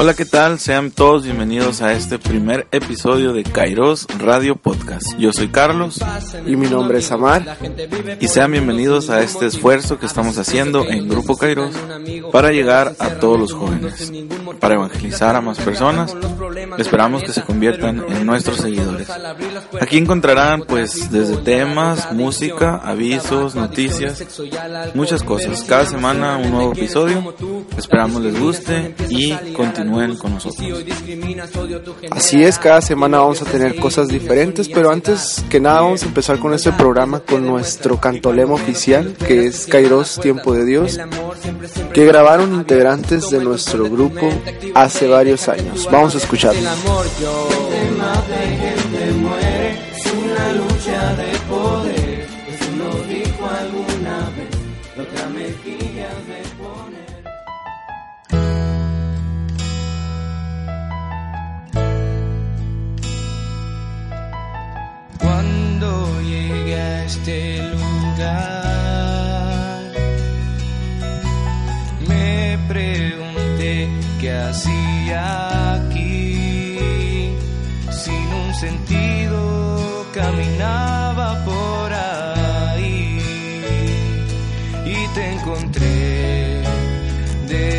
Hola, ¿qué tal? Sean todos bienvenidos a este primer episodio de Kairos Radio Podcast. Yo soy Carlos. Y mi nombre es Amar. Y sean bienvenidos a este esfuerzo que estamos haciendo en Grupo Kairos para llegar a todos los jóvenes, para evangelizar a más personas. Esperamos que se conviertan en nuestros seguidores. Aquí encontrarán pues desde temas, música, avisos, noticias, muchas cosas. Cada semana un nuevo episodio. Esperamos les guste y continúen con nosotros. Así es, cada semana vamos a tener cosas diferentes, pero antes que nada vamos a empezar con este programa con nuestro cantolema oficial, que es Kairos Tiempo de Dios, que grabaron integrantes de nuestro grupo hace varios años. Vamos a escucharlo. Te encontré. Dentro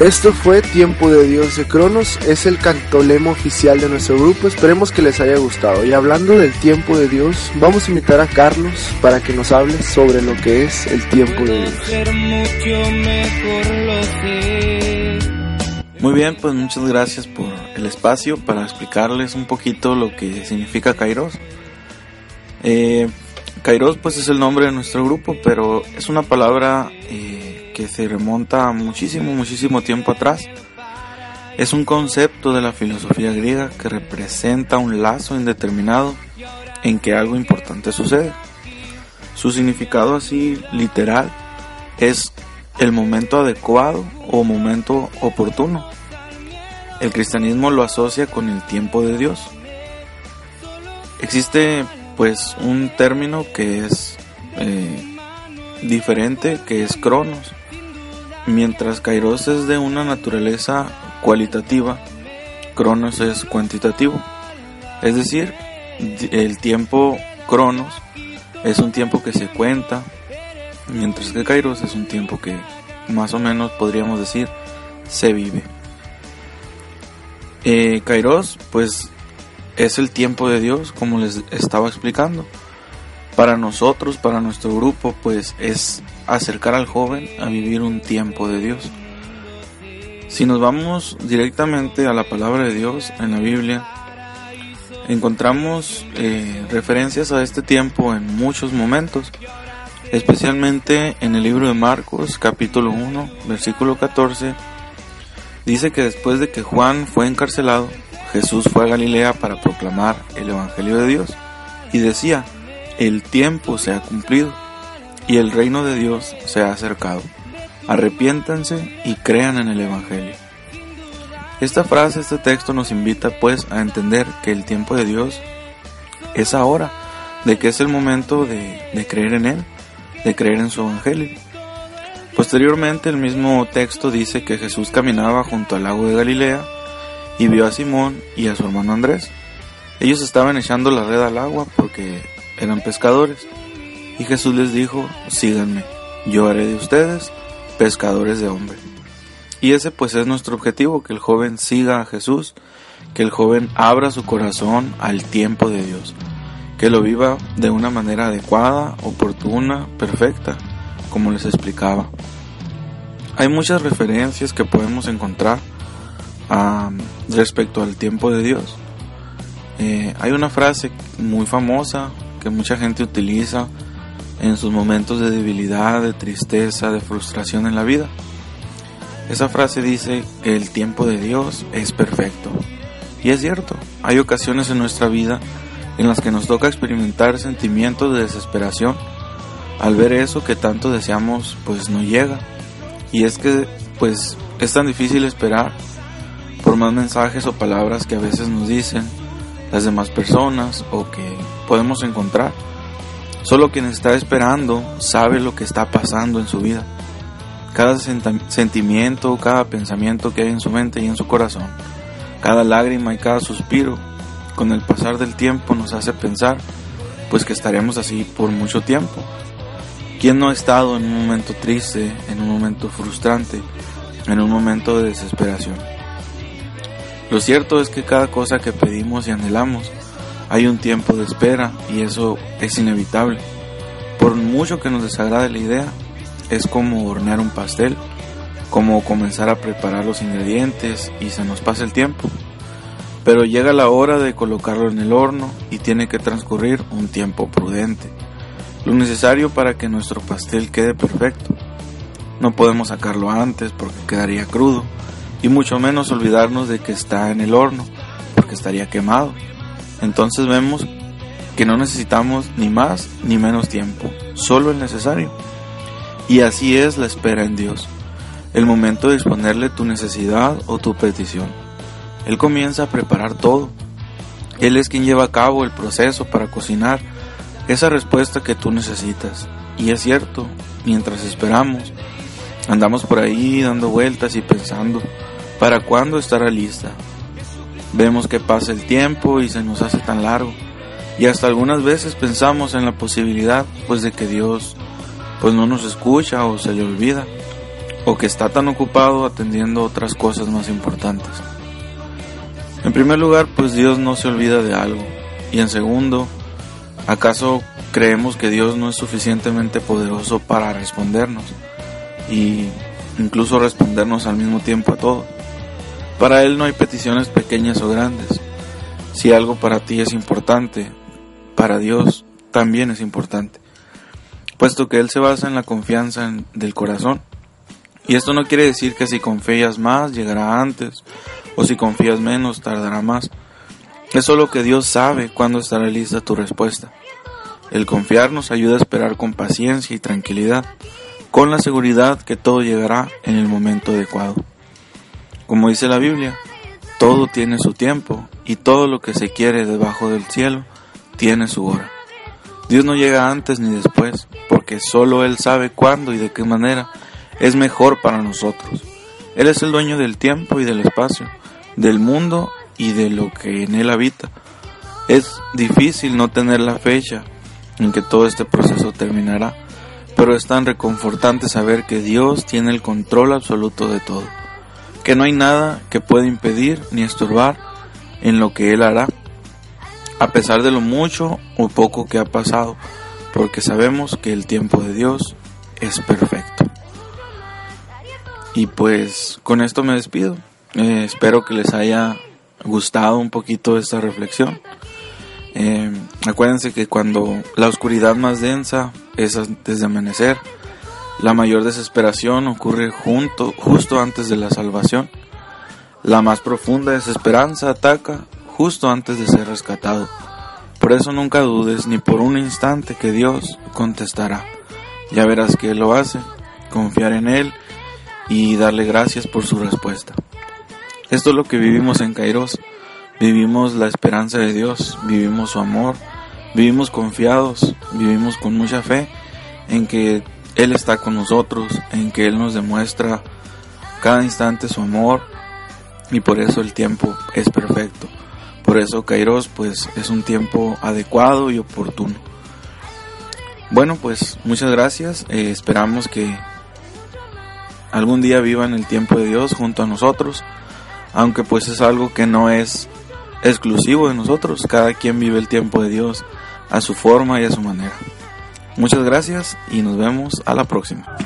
Esto fue Tiempo de Dios de Cronos, es el cantolema oficial de nuestro grupo, esperemos que les haya gustado. Y hablando del tiempo de Dios, vamos a invitar a Carlos para que nos hable sobre lo que es el tiempo de Dios. Muy bien, pues muchas gracias por el espacio para explicarles un poquito lo que significa Kairos. Eh, Kairos pues es el nombre de nuestro grupo, pero es una palabra eh, que se remonta a muchísimo, muchísimo tiempo atrás. Es un concepto de la filosofía griega que representa un lazo indeterminado en que algo importante sucede. Su significado así literal es el momento adecuado o momento oportuno. El cristianismo lo asocia con el tiempo de Dios. Existe pues un término que es eh, diferente, que es cronos. Mientras kairos es de una naturaleza cualitativa, cronos es cuantitativo. Es decir, el tiempo cronos es un tiempo que se cuenta, mientras que kairos es un tiempo que más o menos podríamos decir se vive. Eh, kairos pues es el tiempo de Dios, como les estaba explicando. Para nosotros, para nuestro grupo, pues es acercar al joven a vivir un tiempo de Dios. Si nos vamos directamente a la palabra de Dios en la Biblia, encontramos eh, referencias a este tiempo en muchos momentos, especialmente en el libro de Marcos, capítulo 1, versículo 14, dice que después de que Juan fue encarcelado, Jesús fue a Galilea para proclamar el Evangelio de Dios y decía, el tiempo se ha cumplido y el reino de Dios se ha acercado. Arrepiéntanse y crean en el Evangelio. Esta frase, este texto nos invita pues a entender que el tiempo de Dios es ahora, de que es el momento de, de creer en Él, de creer en su Evangelio. Posteriormente el mismo texto dice que Jesús caminaba junto al lago de Galilea y vio a Simón y a su hermano Andrés. Ellos estaban echando la red al agua porque eran pescadores. Y Jesús les dijo, síganme, yo haré de ustedes pescadores de hombres. Y ese pues es nuestro objetivo, que el joven siga a Jesús, que el joven abra su corazón al tiempo de Dios, que lo viva de una manera adecuada, oportuna, perfecta, como les explicaba. Hay muchas referencias que podemos encontrar respecto al tiempo de Dios. Eh, hay una frase muy famosa que mucha gente utiliza en sus momentos de debilidad, de tristeza, de frustración en la vida. Esa frase dice que el tiempo de Dios es perfecto. Y es cierto, hay ocasiones en nuestra vida en las que nos toca experimentar sentimientos de desesperación al ver eso que tanto deseamos pues no llega. Y es que pues es tan difícil esperar por más mensajes o palabras que a veces nos dicen las demás personas o que podemos encontrar. Solo quien está esperando sabe lo que está pasando en su vida. Cada sentimiento, cada pensamiento que hay en su mente y en su corazón, cada lágrima y cada suspiro, con el pasar del tiempo nos hace pensar pues que estaremos así por mucho tiempo. ¿Quién no ha estado en un momento triste, en un momento frustrante, en un momento de desesperación? Lo cierto es que cada cosa que pedimos y anhelamos hay un tiempo de espera y eso es inevitable. Por mucho que nos desagrade la idea, es como hornear un pastel, como comenzar a preparar los ingredientes y se nos pasa el tiempo. Pero llega la hora de colocarlo en el horno y tiene que transcurrir un tiempo prudente, lo necesario para que nuestro pastel quede perfecto. No podemos sacarlo antes porque quedaría crudo y mucho menos olvidarnos de que está en el horno porque estaría quemado. Entonces vemos que no necesitamos ni más ni menos tiempo, solo el necesario. Y así es la espera en Dios. el momento de exponerle tu necesidad o tu petición. Él comienza a preparar todo. Él es quien lleva a cabo el proceso para cocinar esa respuesta que tú necesitas. Y es cierto, mientras esperamos, andamos por ahí dando vueltas y pensando, ¿para cuándo estará lista? Vemos que pasa el tiempo y se nos hace tan largo. Y hasta algunas veces pensamos en la posibilidad pues de que Dios pues no nos escucha o se le olvida o que está tan ocupado atendiendo otras cosas más importantes. En primer lugar, pues Dios no se olvida de algo. Y en segundo, ¿acaso creemos que Dios no es suficientemente poderoso para respondernos? Y incluso respondernos al mismo tiempo a todo. Para Él no hay peticiones pequeñas o grandes. Si algo para ti es importante, para Dios también es importante, puesto que Él se basa en la confianza del corazón. Y esto no quiere decir que si confías más llegará antes, o si confías menos tardará más. Es solo que Dios sabe cuándo estará lista tu respuesta. El confiar nos ayuda a esperar con paciencia y tranquilidad, con la seguridad que todo llegará en el momento adecuado. Como dice la Biblia, todo tiene su tiempo y todo lo que se quiere debajo del cielo tiene su hora. Dios no llega antes ni después, porque solo Él sabe cuándo y de qué manera es mejor para nosotros. Él es el dueño del tiempo y del espacio, del mundo y de lo que en Él habita. Es difícil no tener la fecha en que todo este proceso terminará, pero es tan reconfortante saber que Dios tiene el control absoluto de todo, que no hay nada que pueda impedir ni estorbar en lo que Él hará a pesar de lo mucho o poco que ha pasado, porque sabemos que el tiempo de Dios es perfecto. Y pues con esto me despido. Eh, espero que les haya gustado un poquito esta reflexión. Eh, acuérdense que cuando la oscuridad más densa es antes de amanecer, la mayor desesperación ocurre justo antes de la salvación. La más profunda desesperanza ataca justo antes de ser rescatado. Por eso nunca dudes ni por un instante que Dios contestará. Ya verás que lo hace, confiar en Él y darle gracias por su respuesta. Esto es lo que vivimos en Kairos. Vivimos la esperanza de Dios, vivimos su amor, vivimos confiados, vivimos con mucha fe en que Él está con nosotros, en que Él nos demuestra cada instante su amor y por eso el tiempo es perfecto. Por eso Kairos pues es un tiempo adecuado y oportuno. Bueno pues muchas gracias, eh, esperamos que algún día vivan el tiempo de Dios junto a nosotros, aunque pues es algo que no es exclusivo de nosotros, cada quien vive el tiempo de Dios a su forma y a su manera. Muchas gracias y nos vemos a la próxima.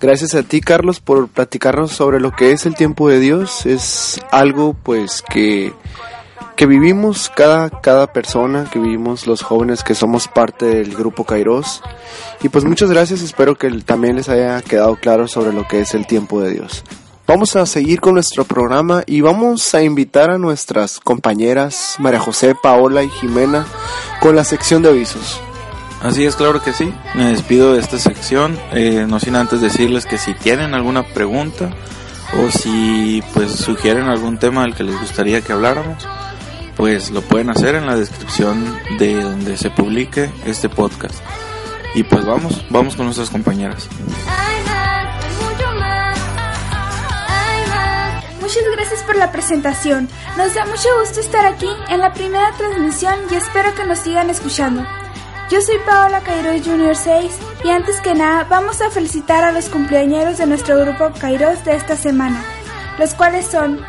Gracias a ti, Carlos, por platicarnos sobre lo que es el tiempo de Dios. Es algo, pues, que, que vivimos cada, cada persona, que vivimos los jóvenes que somos parte del grupo Kairos. Y pues muchas gracias, espero que también les haya quedado claro sobre lo que es el tiempo de Dios. Vamos a seguir con nuestro programa y vamos a invitar a nuestras compañeras María José, Paola y Jimena con la sección de avisos. Así es, claro que sí. Me despido de esta sección, eh, no sin antes decirles que si tienen alguna pregunta o si pues sugieren algún tema del que les gustaría que habláramos, pues lo pueden hacer en la descripción de donde se publique este podcast. Y pues vamos, vamos con nuestras compañeras. Muchas gracias por la presentación. Nos da mucho gusto estar aquí en la primera transmisión y espero que nos sigan escuchando. Yo soy Paola Kairos Junior 6 y antes que nada vamos a felicitar a los cumpleañeros de nuestro grupo Kairos de esta semana, los cuales son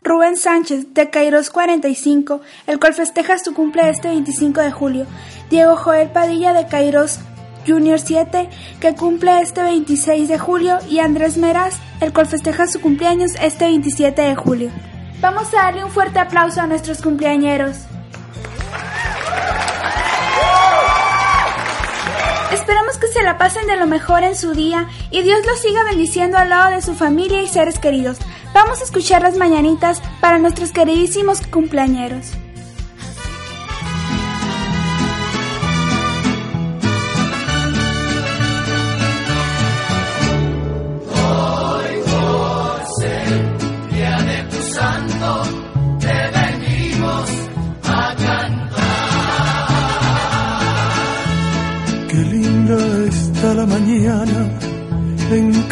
Rubén Sánchez de Kairos 45, el cual festeja su cumple este 25 de julio, Diego Joel Padilla de Kairos Junior 7, que cumple este 26 de julio, y Andrés Meraz, el cual festeja su cumpleaños este 27 de julio. Vamos a darle un fuerte aplauso a nuestros cumpleañeros. Esperamos que se la pasen de lo mejor en su día y Dios los siga bendiciendo al lado de su familia y seres queridos. Vamos a escuchar las mañanitas para nuestros queridísimos cumpleañeros.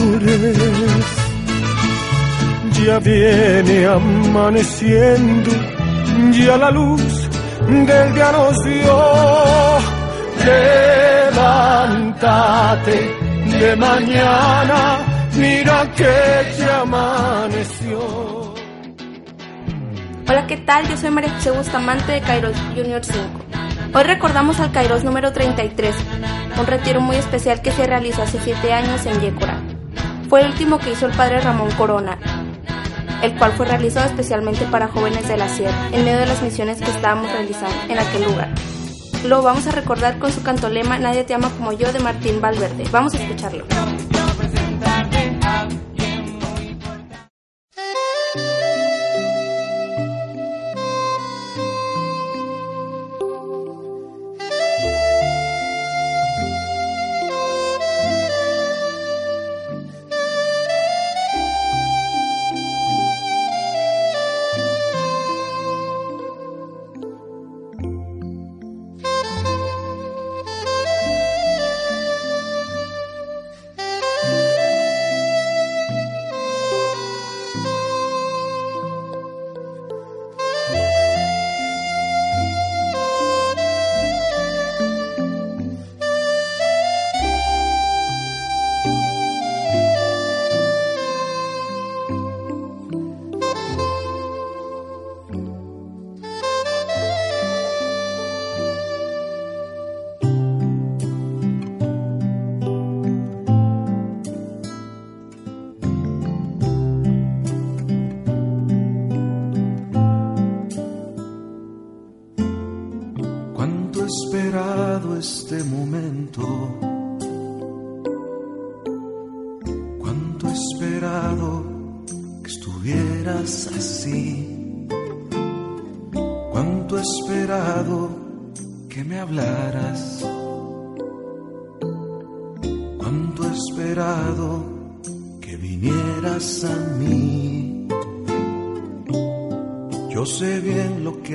ruiseñores. Ya viene amaneciendo, ya la luz del día nos dio. Levántate de mañana, mira que ya amaneció. Hola, ¿qué tal? Yo soy María José Bustamante de Kairos Junior 5. Hoy recordamos al Kairos número 33, un retiro muy especial que se realizó hace 7 años en Yécora. Fue el último que hizo el padre Ramón Corona, el cual fue realizado especialmente para jóvenes de la sierra, en medio de las misiones que estábamos realizando en aquel lugar. Lo vamos a recordar con su cantolema Nadie te ama como yo de Martín Valverde. Vamos a escucharlo.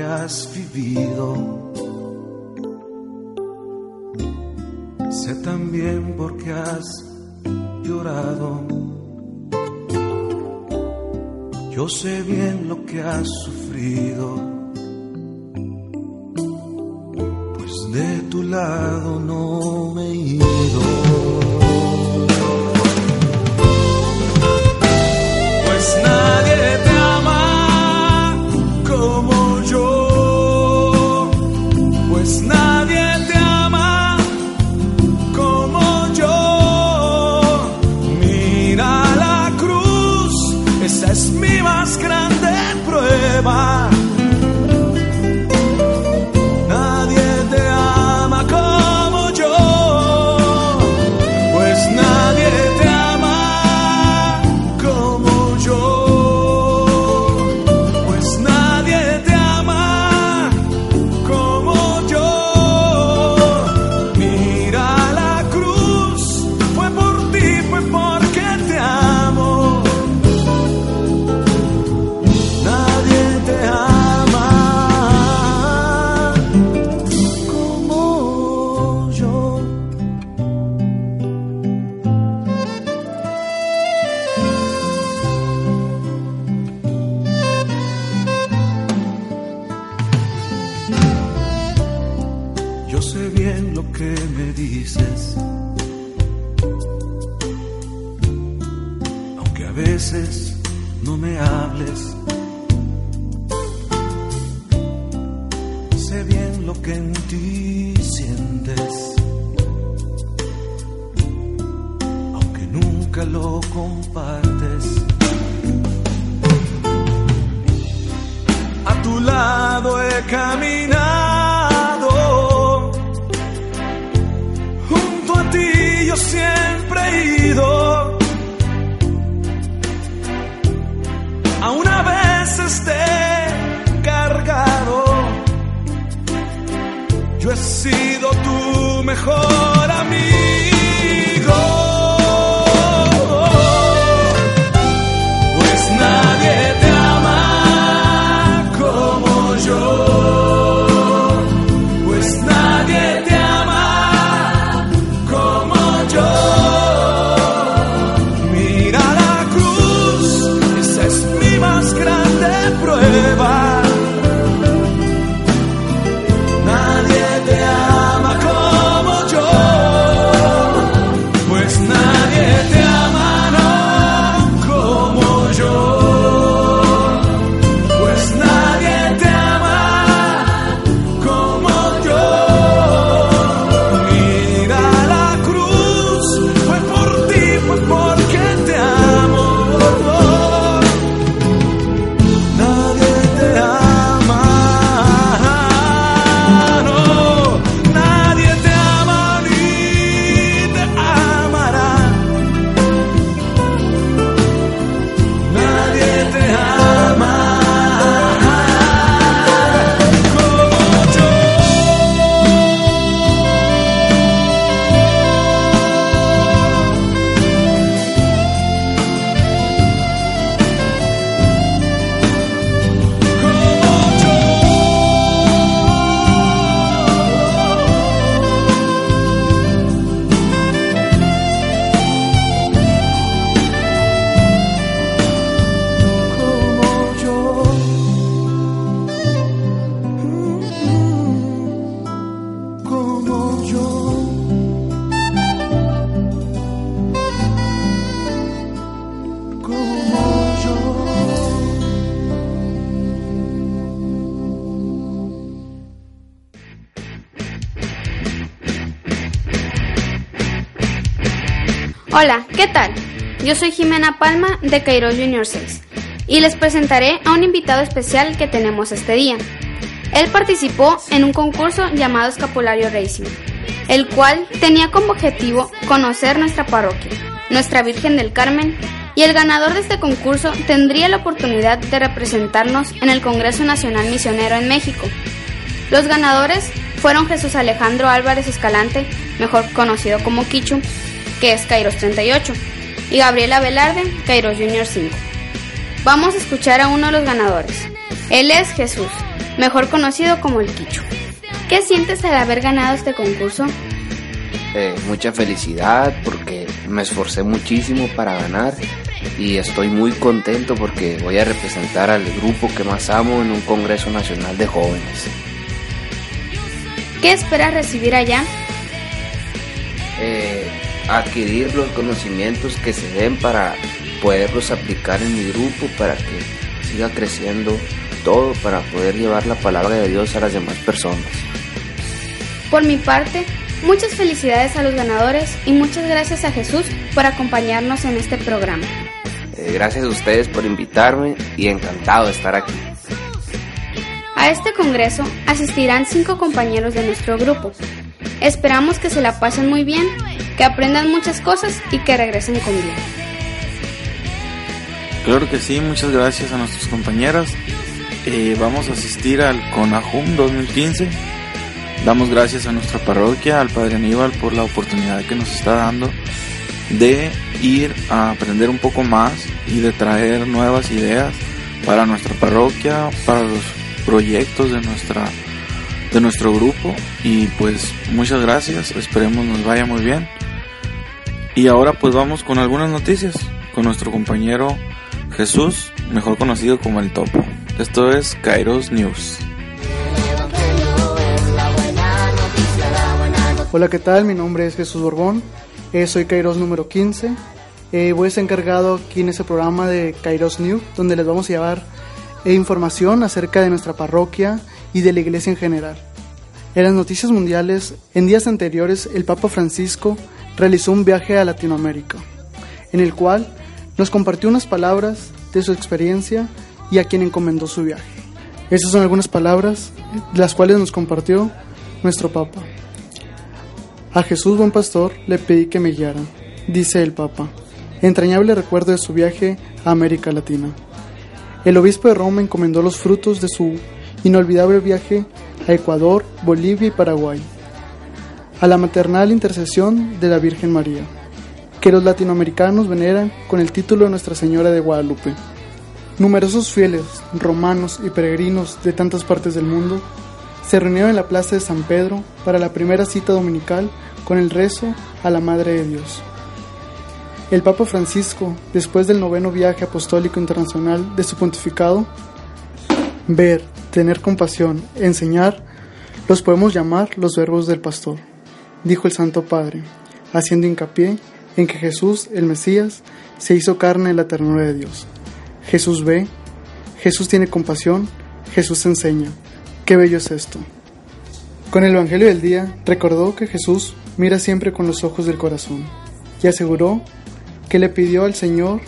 Has vivido. Sé también por qué has llorado. Yo sé bien lo que has sufrido. Pues de tu lado no me he ido. aún a veces esté cargado. Yo he sido tu mejor amigo. Hola, ¿qué tal? Yo soy Jimena Palma de Kairos Junior 6 y les presentaré a un invitado especial que tenemos este día. Él participó en un concurso llamado Escapulario Racing, el cual tenía como objetivo conocer nuestra parroquia, nuestra Virgen del Carmen, y el ganador de este concurso tendría la oportunidad de representarnos en el Congreso Nacional Misionero en México. Los ganadores fueron Jesús Alejandro Álvarez Escalante, mejor conocido como Kichu, que es Kairos 38, y Gabriela Velarde, Kairos Junior 5. Vamos a escuchar a uno de los ganadores. Él es Jesús, mejor conocido como el Kichu. ¿Qué sientes al haber ganado este concurso? Eh, mucha felicidad porque me esforcé muchísimo para ganar y estoy muy contento porque voy a representar al grupo que más amo en un Congreso Nacional de Jóvenes. ¿Qué esperas recibir allá? Eh, adquirir los conocimientos que se den para poderlos aplicar en mi grupo para que siga creciendo todo para poder llevar la palabra de Dios a las demás personas. Por mi parte, muchas felicidades a los ganadores y muchas gracias a Jesús por acompañarnos en este programa. Eh, gracias a ustedes por invitarme y encantado de estar aquí. A este congreso asistirán cinco compañeros de nuestro grupo. Esperamos que se la pasen muy bien, que aprendan muchas cosas y que regresen con bien. Claro que sí, muchas gracias a nuestros compañeros. Eh, vamos a asistir al CONAJUM 2015. Damos gracias a nuestra parroquia, al Padre Aníbal, por la oportunidad que nos está dando de ir a aprender un poco más y de traer nuevas ideas para nuestra parroquia, para los proyectos de nuestra de nuestro grupo y pues muchas gracias, esperemos nos vaya muy bien. Y ahora pues vamos con algunas noticias con nuestro compañero Jesús, mejor conocido como el Topo. Esto es Kairos News. Hola, ¿qué tal? Mi nombre es Jesús Borbón, eh, soy Kairos número 15. Eh, voy a estar encargado aquí en este programa de Kairos News, donde les vamos a llevar eh, información acerca de nuestra parroquia y de la iglesia en general. En las noticias mundiales, en días anteriores, el Papa Francisco realizó un viaje a Latinoamérica, en el cual nos compartió unas palabras de su experiencia y a quien encomendó su viaje. Estas son algunas palabras, las cuales nos compartió nuestro Papa. A Jesús buen pastor le pedí que me guiara, dice el Papa, entrañable recuerdo de su viaje a América Latina. El obispo de Roma encomendó los frutos de su inolvidable viaje a Ecuador, Bolivia y Paraguay. A la maternal intercesión de la Virgen María, que los latinoamericanos veneran con el título de Nuestra Señora de Guadalupe. Numerosos fieles, romanos y peregrinos de tantas partes del mundo se reunieron en la Plaza de San Pedro para la primera cita dominical con el rezo a la Madre de Dios. El Papa Francisco, después del noveno viaje apostólico internacional de su pontificado, ver, tener compasión, enseñar, los podemos llamar los verbos del pastor, dijo el Santo Padre, haciendo hincapié en que Jesús, el Mesías, se hizo carne en la ternura de Dios. Jesús ve, Jesús tiene compasión, Jesús enseña. Qué bello es esto. Con el Evangelio del día recordó que Jesús mira siempre con los ojos del corazón y aseguró que le pidió al Señor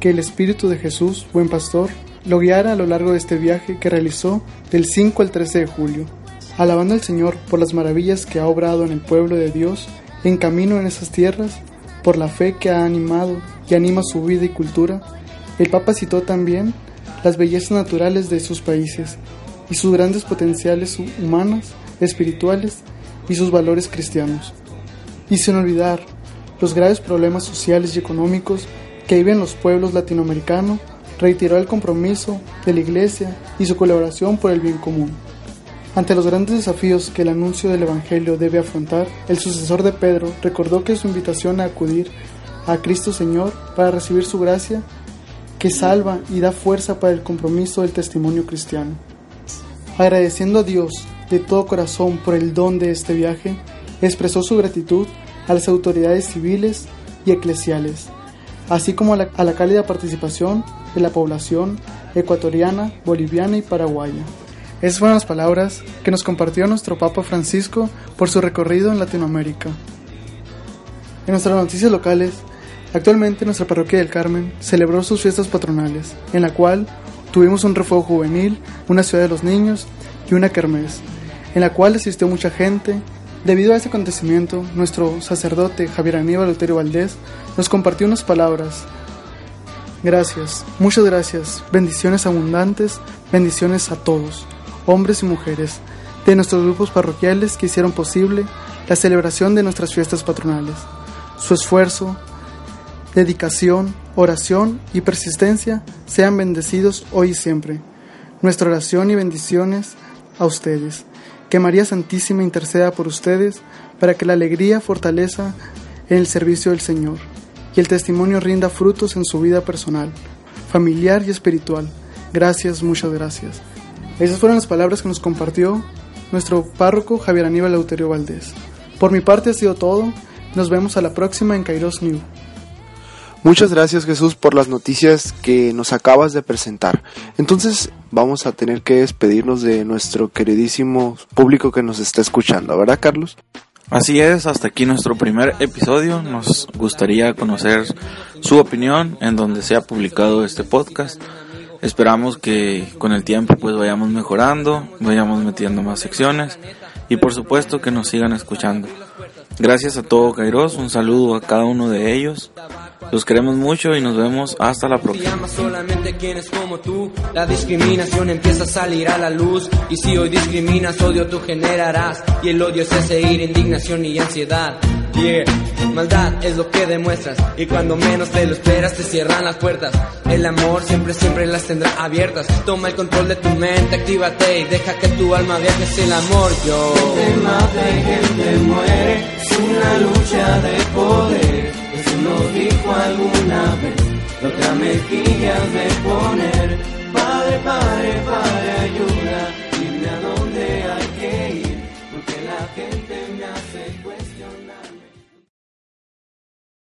que el Espíritu de Jesús, buen pastor, lo guiara a lo largo de este viaje que realizó del 5 al 13 de julio, alabando al Señor por las maravillas que ha obrado en el pueblo de Dios en camino en esas tierras, por la fe que ha animado y anima su vida y cultura, el Papa citó también las bellezas naturales de sus países y sus grandes potenciales humanas, espirituales y sus valores cristianos. Y sin olvidar los graves problemas sociales y económicos que viven los pueblos latinoamericanos, reiteró el compromiso de la Iglesia y su colaboración por el bien común. Ante los grandes desafíos que el anuncio del Evangelio debe afrontar, el sucesor de Pedro recordó que su invitación a acudir a Cristo Señor para recibir su gracia, que salva y da fuerza para el compromiso del testimonio cristiano. Agradeciendo a Dios de todo corazón por el don de este viaje, expresó su gratitud a las autoridades civiles y eclesiales, así como a la, cálida participación de la población ecuatoriana, boliviana y paraguaya. Esas fueron las palabras que nos compartió nuestro Papa Francisco por su recorrido en Latinoamérica. En nuestras noticias locales, actualmente nuestra parroquia del Carmen celebró sus fiestas patronales, en la cual tuvimos un refuego juvenil, una ciudad de los niños y una kermés, en la cual asistió mucha gente. Debido a este acontecimiento, nuestro sacerdote Javier Aníbal Luterio Valdés nos compartió unas palabras. Gracias, muchas gracias, bendiciones abundantes, bendiciones a todos, hombres y mujeres, de nuestros grupos parroquiales que hicieron posible la celebración de nuestras fiestas patronales. Su esfuerzo, dedicación, oración y persistencia sean bendecidos hoy y siempre. Nuestra oración y bendiciones a ustedes. Que María Santísima interceda por ustedes para que la alegría fortaleza en el servicio del Señor y el testimonio rinda frutos en su vida personal, familiar y espiritual. Gracias, muchas gracias. Esas fueron las palabras que nos compartió nuestro párroco Javier Aníbal Lauterio Valdés. Por mi parte ha sido todo. Nos vemos a la próxima en Kairos New. Muchas gracias Jesús por las noticias que nos acabas de presentar. Entonces vamos a tener que despedirnos de nuestro queridísimo público que nos está escuchando, ¿verdad Carlos? Así es, hasta aquí nuestro primer episodio. Nos gustaría conocer su opinión en donde se ha publicado este podcast. Esperamos que con el tiempo pues vayamos mejorando, vayamos metiendo más secciones y por supuesto que nos sigan escuchando. Gracias a todo Kairos, un saludo a cada uno de ellos. Los queremos mucho y nos vemos hasta la próxima. solamente quienes como tú. La discriminación empieza a salir a la luz. Y si hoy discriminas, odio tú generarás. Y el odio es ese ir, indignación y ansiedad. Yeah, maldad es lo que demuestras. Y cuando menos te lo esperas, te cierran las puertas. El amor siempre, siempre las tendrá abiertas. Toma el control de tu mente, actívate y deja que tu alma viaje el amor. Yo. Gente mata y gente muere. Es una lucha de poder. Nos dijo alguna vez. Otra mejilla de poner. Padre, padre, padre, ayuda.